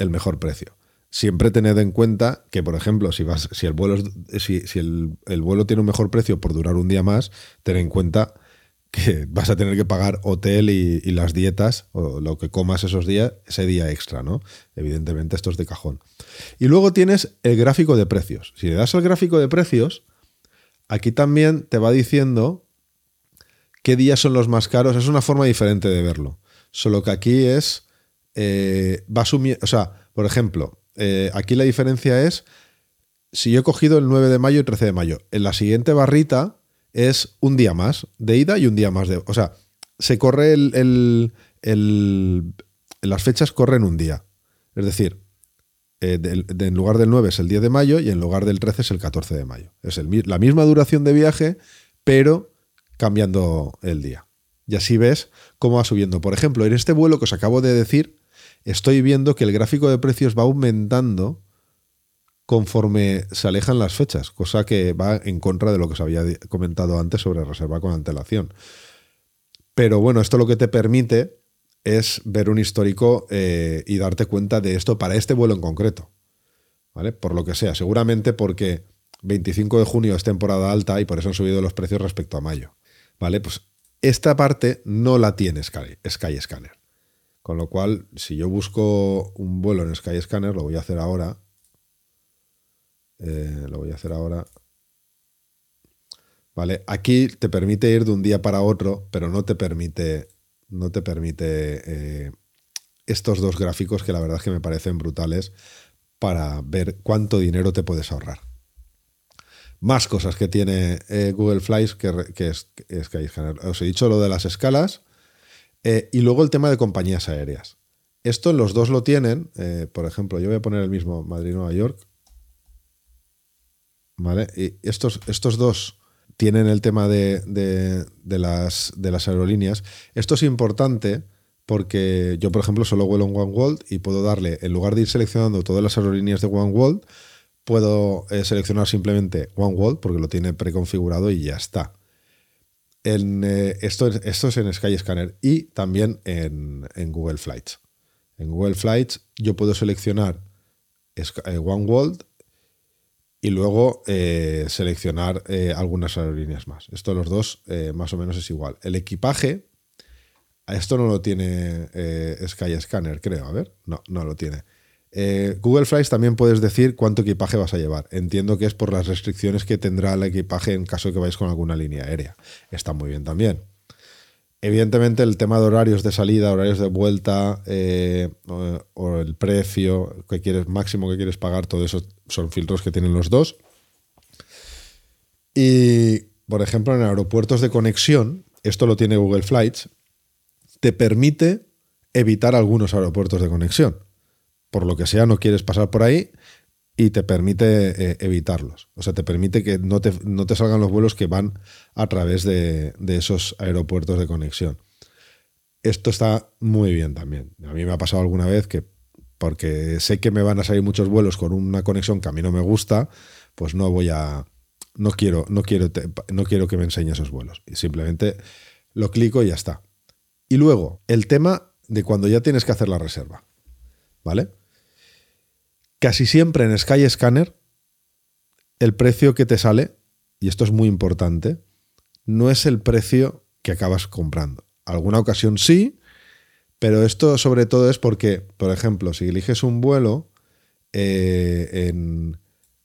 el mejor precio. Siempre tened en cuenta que, por ejemplo, si, vas, si, el, vuelo, si, el, vuelo tiene un mejor precio por durar un día más, ten en cuenta que [laughs] vas a tener que pagar hotel y, las dietas o lo que comas esos días, ese día extra, ¿no? Evidentemente esto es de cajón. Y luego tienes el gráfico de precios. Si le das al gráfico de precios, aquí también te va diciendo qué días son los más caros. Es una forma diferente de verlo. Solo que aquí es eh, va o sea, por ejemplo, eh, aquí la diferencia es si yo he cogido el 9 de mayo y 13 de mayo, en la siguiente barrita es un día más de ida y un día más de... O sea, se corre el... las fechas corren un día. Es decir, eh, en lugar del 9 es el 10 de mayo y en lugar del 13 es el 14 de mayo. Es la misma duración de viaje, pero cambiando el día. Y así ves cómo va subiendo. Por ejemplo, en este vuelo que os acabo de decir, estoy viendo que el gráfico de precios va aumentando conforme se alejan las fechas, cosa que va en contra de lo que os había comentado antes sobre reservar con antelación. Pero bueno, esto lo que te permite es ver un histórico eh, y darte cuenta de esto para este vuelo en concreto. ¿Vale? Por lo que sea, seguramente porque 25 de junio es temporada alta y por eso han subido los precios respecto a mayo. ¿Vale? Pues esta parte no la tiene Skyscanner. Con lo cual, si yo busco un vuelo en Skyscanner, lo voy a hacer ahora. Eh, lo voy a hacer ahora. Vale, aquí te permite ir de un día para otro, pero no te permite, no te permite eh, estos dos gráficos que la verdad es que me parecen brutales para ver cuánto dinero te puedes ahorrar. Más cosas que tiene eh, Google Flights que, que es Skyscanner. Os he dicho lo de las escalas, eh, y luego el tema de compañías aéreas. Esto los dos lo tienen. Eh, por ejemplo, yo voy a poner el mismo Madrid-Nueva York. ¿Vale? Y estos, estos dos tienen el tema de, las, de las aerolíneas. Esto es importante porque yo, por ejemplo, solo vuelo en One World y puedo darle, en lugar de ir seleccionando todas las aerolíneas de One World, puedo eh, seleccionar simplemente One World porque lo tiene preconfigurado y ya está. En, eh, esto, es en Skyscanner y también en, Google Flights. En Google Flights yo puedo seleccionar eh, One World y luego eh, seleccionar eh, algunas aerolíneas más. Esto los dos más o menos es igual. El equipaje, esto no lo tiene Skyscanner, creo. A ver, no, no lo tiene. Google Flights también puedes decir cuánto equipaje vas a llevar. Entiendo que es por las restricciones que tendrá el equipaje en caso de que vayáis con alguna línea aérea. Está muy bien también. Evidentemente el tema de horarios de salida, horarios de vuelta eh, o, el precio que quieres, máximo que quieres pagar, todo eso son filtros que tienen los dos. Y, por ejemplo, en aeropuertos de conexión, esto lo tiene Google Flights, te permite evitar algunos aeropuertos de conexión. Por lo que sea, no quieres pasar por ahí, y te permite eh, evitarlos. O sea, te permite que no te, no te, salgan los vuelos que van a través de, esos aeropuertos de conexión. Esto está muy bien también. A mí me ha pasado alguna vez que, porque sé que me van a salir muchos vuelos con una conexión que a mí no me gusta, pues no voy a. No quiero, no quiero, no quiero que me enseñe esos vuelos. Y simplemente lo clico y ya está. Y luego, el tema de cuando ya tienes que hacer la reserva. ¿Vale? Casi siempre en Skyscanner, el precio que te sale, y esto es muy importante, no es el precio que acabas comprando. Alguna ocasión sí, pero esto sobre todo es porque, por ejemplo, si eliges un vuelo eh, en,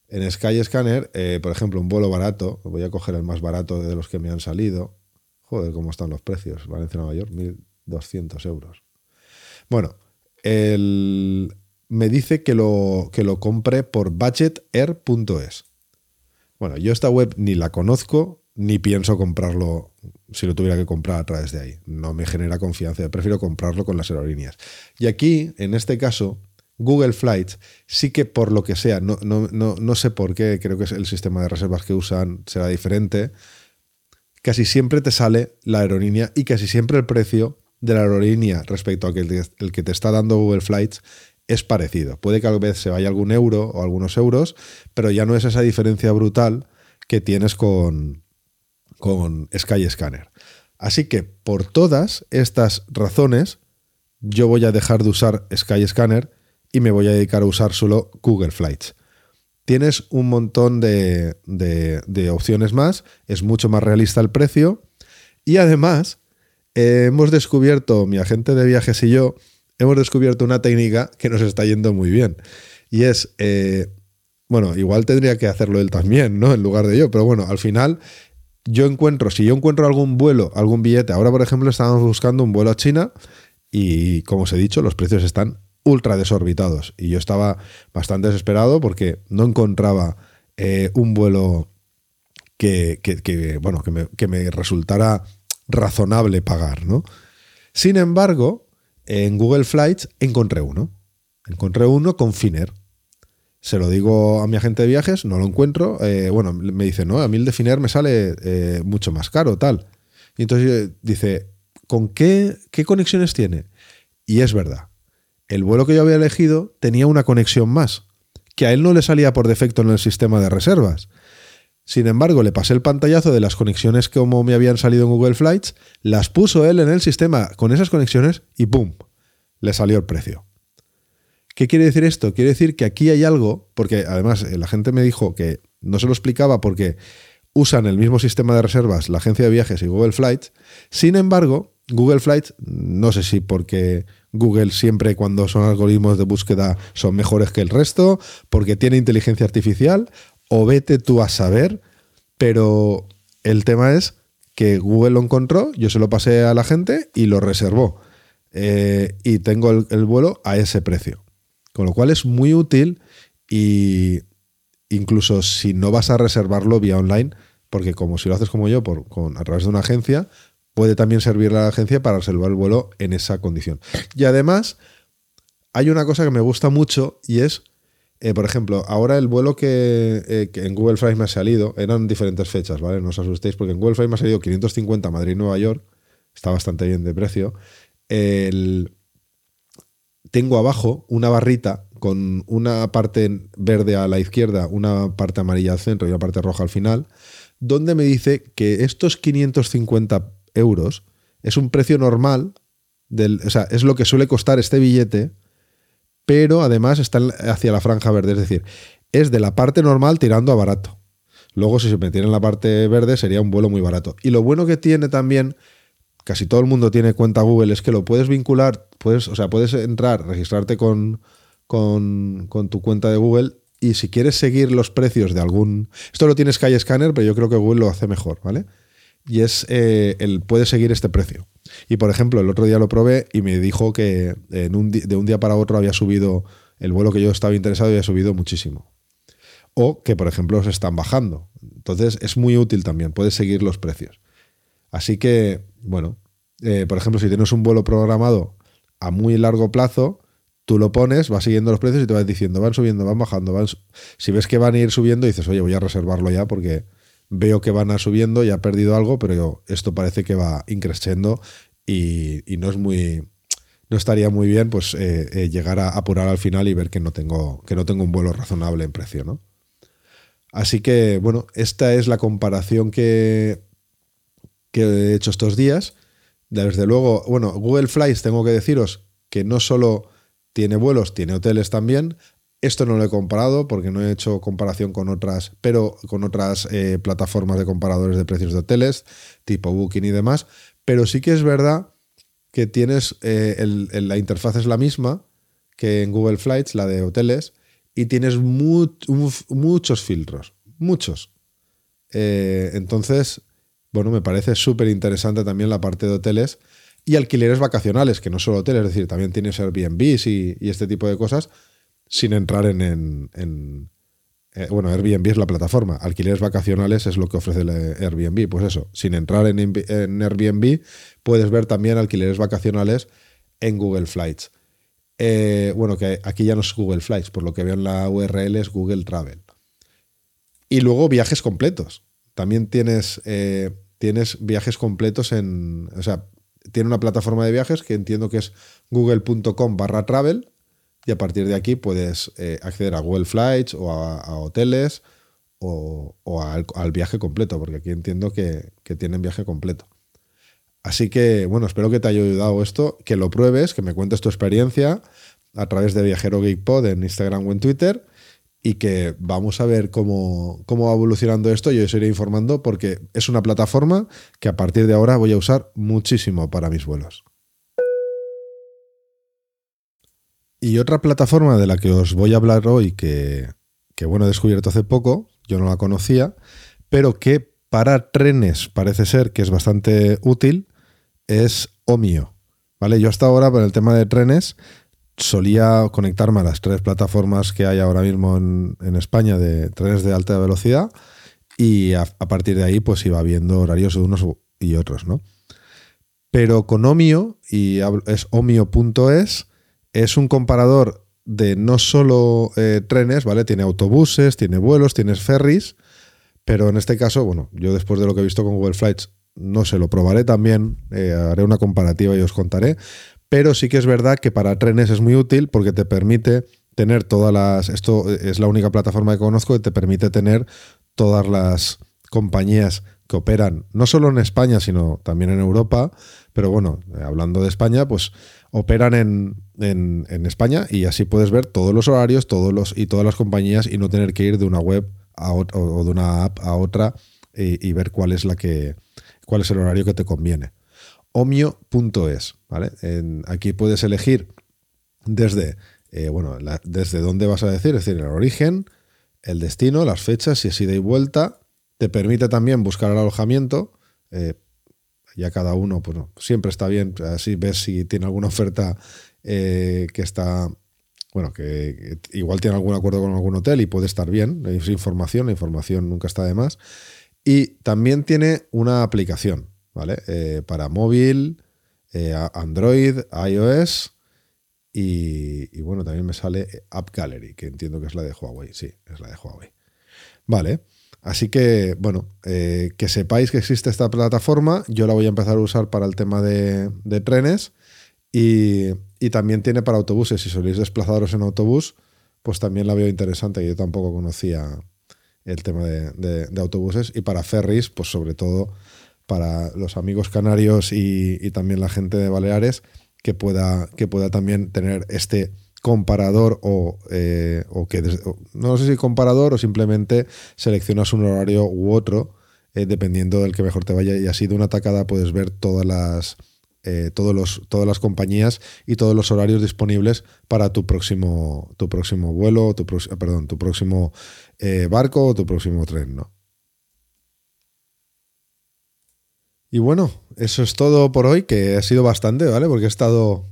en Skyscanner, eh, por ejemplo, un vuelo barato, voy a coger el más barato de los que me han salido. Joder, cómo están los precios. Valencia-Nueva York, 1.200 euros. Bueno, el, me dice que lo, que lo compre por budgetair.es. Bueno, yo esta web ni la conozco, ni pienso comprarlo si lo tuviera que comprar a través de ahí. No me genera confianza, prefiero comprarlo con las aerolíneas. Y aquí, en este caso, Google Flights sí que por lo que sea, no, no, no sé por qué, creo que el sistema de reservas que usan será diferente, casi siempre te sale la aerolínea y casi siempre el precio de la aerolínea respecto al el que te está dando Google Flights es parecido. Puede que a vez se vaya algún euro o algunos euros, pero ya no es esa diferencia brutal que tienes con, con Skyscanner. Así que por todas estas razones, yo voy a dejar de usar Skyscanner y me voy a dedicar a usar solo Google Flights. Tienes un montón de, de, opciones más, es mucho más realista el precio y además hemos descubierto, mi agente de viajes y yo, hemos descubierto una técnica que nos está yendo muy bien. Y es, eh, bueno, igual tendría que hacerlo él también, ¿no? En lugar de yo, pero bueno, al final yo encuentro, si yo encuentro algún vuelo, algún billete, ahora por ejemplo estábamos buscando un vuelo a China y como os he dicho, los precios están ultra desorbitados y yo estaba bastante desesperado porque no encontraba eh, un vuelo que, bueno, que me, que me resultara razonable pagar, ¿no? Sin embargo, en Google Flights encontré uno. Encontré uno con Finer. Se lo digo a mi agente de viajes, no lo encuentro. Eh, bueno, me dice, no, a mí el de Finer me sale eh, mucho más caro, tal. Y entonces eh, dice, ¿con qué, qué conexiones tiene? Y es verdad. El vuelo que yo había elegido tenía una conexión más, que a él no le salía por defecto en el sistema de reservas. Sin embargo, le pasé el pantallazo de las conexiones como me habían salido en Google Flights, las puso él en el sistema con esas conexiones y ¡pum! Le salió el precio. ¿Qué quiere decir esto? Quiere decir que aquí hay algo, porque además eh, la gente me dijo que no se lo explicaba porque usan el mismo sistema de reservas la agencia de viajes y Google Flights. Sin embargo, Google Flights, no sé si porque Google siempre cuando son algoritmos de búsqueda son mejores que el resto, porque tiene inteligencia artificial o vete tú a saber, pero el tema es que Google lo encontró, yo se lo pasé a la gente y lo reservó. Eh, y tengo el, vuelo a ese precio. Con lo cual es muy útil y incluso si no vas a reservarlo vía online, porque como si lo haces como yo por, con, a través de una agencia, puede también servir a la agencia para reservar el vuelo en esa condición. Y además hay una cosa que me gusta mucho y es, eh, por ejemplo, ahora el vuelo que, en Google Flights me ha salido, eran diferentes fechas, ¿vale? No os asustéis, porque en Google Flights me ha salido 550 Madrid-Nueva York, está bastante bien de precio. tengo abajo una barrita con una parte verde a la izquierda, una parte amarilla al centro y una parte roja al final, donde me dice que estos 550 euros es un precio normal, o sea, es lo que suele costar este billete, pero además está hacia la franja verde, es decir, es de la parte normal tirando a barato. Luego, si se metiera en la parte verde, sería un vuelo muy barato. Y lo bueno que tiene también, casi todo el mundo tiene cuenta Google, es que lo puedes vincular, puedes, o sea, puedes entrar, registrarte con, con, tu cuenta de Google y si quieres seguir los precios de algún... Esto lo tienes Skyscanner, pero yo creo que Google lo hace mejor, ¿vale? Y es eh, el puede seguir este precio. Y por ejemplo, el otro día lo probé y me dijo que en un de un día para otro había subido el vuelo que yo estaba interesado y había subido muchísimo. O que, por ejemplo, se están bajando. Entonces es muy útil también, puedes seguir los precios. Así que, bueno, eh, por ejemplo, si tienes un vuelo programado a muy largo plazo, tú lo pones, vas siguiendo los precios y te vas diciendo, van subiendo, van bajando. Van si ves que van a ir subiendo, dices, oye, voy a reservarlo ya porque veo que van a subiendo, ya he perdido algo, pero esto parece que va increciendo y, no es muy. No estaría muy bien pues eh, eh, llegar a apurar al final y ver que no tengo, que no tengo un vuelo razonable en precio, ¿no? Así que, bueno, esta es la comparación que, que he hecho estos días. Desde luego, bueno, Google Flights, tengo que deciros que no solo tiene vuelos, tiene hoteles también. Esto no lo he comparado porque no he hecho comparación con otras, pero con otras eh, plataformas de comparadores de precios de hoteles, tipo Booking y demás. Pero sí que es verdad que tienes eh, la interfaz es la misma que en Google Flights, la de hoteles, y tienes muchos filtros, muchos. Eh, entonces, bueno, me parece súper interesante también la parte de hoteles y alquileres vacacionales, que no solo hoteles, es decir, también tienes Airbnb y, y este tipo de cosas, sin entrar en... en, eh, bueno, Airbnb es la plataforma, alquileres vacacionales es lo que ofrece el Airbnb. Pues eso, sin entrar en, en Airbnb, puedes ver también alquileres vacacionales en Google Flights. Eh, bueno, que aquí ya no es Google Flights, por lo que veo en la URL es Google Travel. Y luego viajes completos. También tienes, eh, tienes viajes completos en. O sea, tiene una plataforma de viajes que entiendo que es google.com barra travel y a partir de aquí puedes eh, acceder a Google Flights o a, hoteles o, al, viaje completo, porque aquí entiendo que, tienen viaje completo. Así que, bueno, espero que te haya ayudado esto, que lo pruebes, que me cuentes tu experiencia a través de Viajero Geek Pod en Instagram o en Twitter y que vamos a ver cómo, cómo va evolucionando esto. Yo os iré informando porque es una plataforma que a partir de ahora voy a usar muchísimo para mis vuelos. Y otra plataforma de la que os voy a hablar hoy, que, bueno, he descubierto hace poco, yo no la conocía, pero que para trenes parece ser que es bastante útil, es Omio. ¿Vale? Yo hasta ahora, para el tema de trenes, solía conectarme a las tres plataformas que hay ahora mismo en, España de trenes de alta velocidad y a, partir de ahí pues iba viendo horarios de unos y otros, ¿no? Pero con Omio, y es omio.es, es un comparador de no solo eh, trenes, ¿vale? Tiene autobuses, tiene vuelos, tienes ferries, pero en este caso, bueno, yo después de lo que he visto con Google Flights, no se lo probaré también, eh, haré una comparativa y os contaré, pero sí que es verdad que para trenes es muy útil porque te permite tener todas las. Esto es la única plataforma que conozco que te permite tener todas las compañías que operan, no solo en España, sino también en Europa. Pero bueno, hablando de España, pues operan en, en, España y así puedes ver todos los horarios todos los, y todas las compañías y no tener que ir de una web a o de una app a otra y, ver cuál es la que cuál es el horario que te conviene omio.es. ¿vale? aquí puedes elegir desde, eh, bueno, desde dónde vas a decir, es decir, el origen, el destino, las fechas, si es ida y vuelta. Te permite también buscar el alojamiento. Eh, ya cada uno, pues siempre está bien, así ves si tiene alguna oferta eh, que está, bueno, que igual tiene algún acuerdo con algún hotel y puede estar bien. Es información, la información nunca está de más. Y también tiene una aplicación. ¿vale? Eh, para móvil, eh, Android, iOS Y, bueno, también me sale App Gallery, que entiendo que es la de Huawei. Sí, es la de Huawei. Vale. Así que, bueno, que sepáis que existe esta plataforma. Yo la voy a empezar a usar para el tema de, trenes. Y, también tiene para autobuses. Si soléis desplazaros en autobús, pues también la veo interesante. Yo tampoco conocía el tema de, autobuses. Y para ferries, pues sobre todo para los amigos canarios y, y también la gente de Baleares que pueda, que pueda también tener este comparador o, eh, que no sé si comparador o simplemente seleccionas un horario u otro eh, dependiendo del que mejor te vaya y así de una tacada puedes ver todas las eh, todos los, todas las compañías y todos los horarios disponibles para tu próximo tu próximo vuelo tu perdón tu próximo barco o tu próximo tren ¿no? Y bueno, eso es todo por hoy, que ha sido bastante, ¿vale? Porque he estado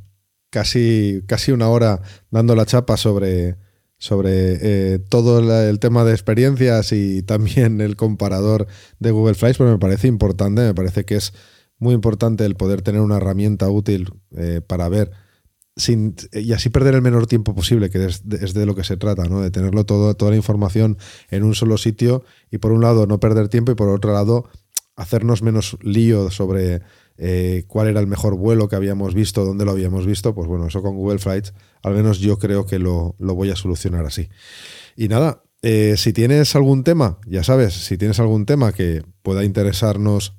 casi, casi una hora dando la chapa sobre, sobre eh, todo el tema de experiencias y también el comparador de Google Flights, pero me parece importante, me parece que es muy importante el poder tener una herramienta útil eh, para ver sin, y así perder el menor tiempo posible, que es de, lo que se trata, ¿no? de tenerlo todo, toda la información en un solo sitio y por un lado no perder tiempo y por otro lado hacernos menos lío sobre eh, cuál era el mejor vuelo que habíamos visto, dónde lo habíamos visto, pues bueno, eso con Google Flights, al menos yo creo que lo, voy a solucionar así. Y nada, eh, si tienes algún tema, ya sabes, si tienes algún tema que pueda interesarnos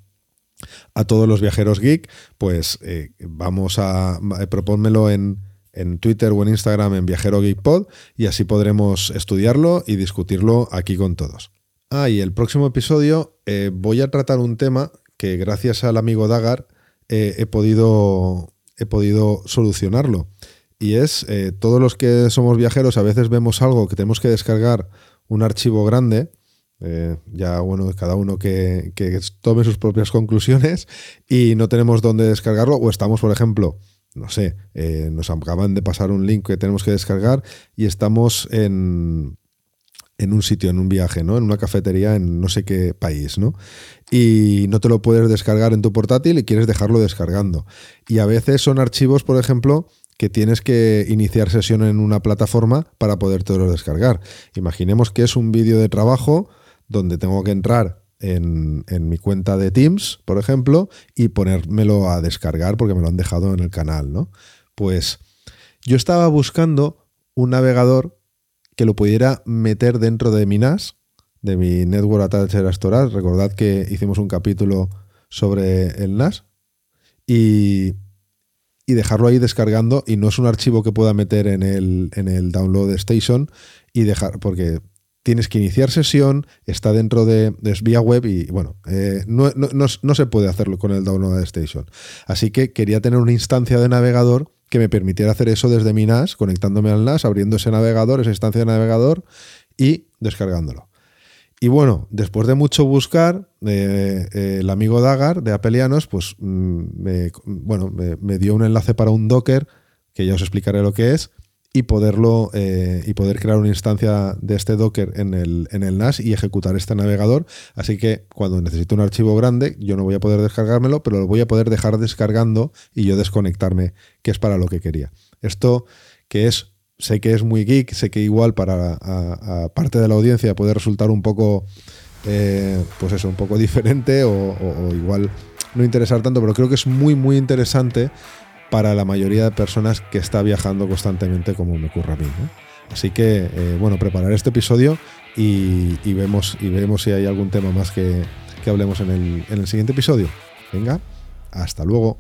a todos los viajeros geek, pues eh, vamos a, propónmelo en, en Twitter o en Instagram en Viajero Geek Pod y así podremos estudiarlo y discutirlo aquí con todos. Ah, y el próximo episodio eh, voy a tratar un tema que gracias al amigo Dagar eh, he, podido, he podido solucionarlo. Y es, eh, todos los que somos viajeros a veces vemos algo que tenemos que descargar un archivo grande, ya bueno, cada uno que, tome sus propias conclusiones y no tenemos dónde descargarlo o estamos, por ejemplo, no sé, nos acaban de pasar un link que tenemos que descargar y estamos en, en un sitio, en un viaje, ¿no? En una cafetería en no sé qué país, ¿no? Y no te lo puedes descargar en tu portátil y quieres dejarlo descargando. Y a veces son archivos, por ejemplo, que tienes que iniciar sesión en una plataforma para podértelo descargar. Imaginemos que es un vídeo de trabajo donde tengo que entrar en, en, mi cuenta de Teams, por ejemplo, y ponérmelo a descargar porque me lo han dejado en el canal, ¿no? Pues yo estaba buscando un navegador que lo pudiera meter dentro de mi NAS, de mi Network Attached Storage. Recordad que hicimos un capítulo sobre el NAS y, y, dejarlo ahí descargando y no es un archivo que pueda meter en el, en el Download Station y dejar, porque tienes que iniciar sesión, está dentro de, de vía web y bueno, eh, no, no, se puede hacerlo con el Download Station. Así que quería tener una instancia de navegador que me permitiera hacer eso desde mi NAS, conectándome al NAS, abriendo ese navegador, esa instancia de navegador y descargándolo. Y bueno, después de mucho buscar, eh, eh, el amigo Dagar de Apelianos, pues mm, me, bueno, me, dio un enlace para un Docker, que ya os explicaré lo que es, y poderlo eh, y poder crear una instancia de este Docker en el, en el NAS y ejecutar este navegador. Así que cuando necesito un archivo grande, yo no voy a poder descargármelo, pero lo voy a poder dejar descargando y yo desconectarme, que es para lo que quería. Esto que es, sé que es muy geek, sé que igual para parte de la audiencia puede resultar un poco, eh, pues eso, un poco [laughs] diferente o, o igual no interesar tanto, pero creo que es muy, muy interesante para la mayoría de personas que está viajando constantemente como me ocurre a mí. Así que, eh, bueno, preparar este episodio y, vemos, y si hay algún tema más que, que hablemos en el, en el siguiente episodio. Venga, hasta luego.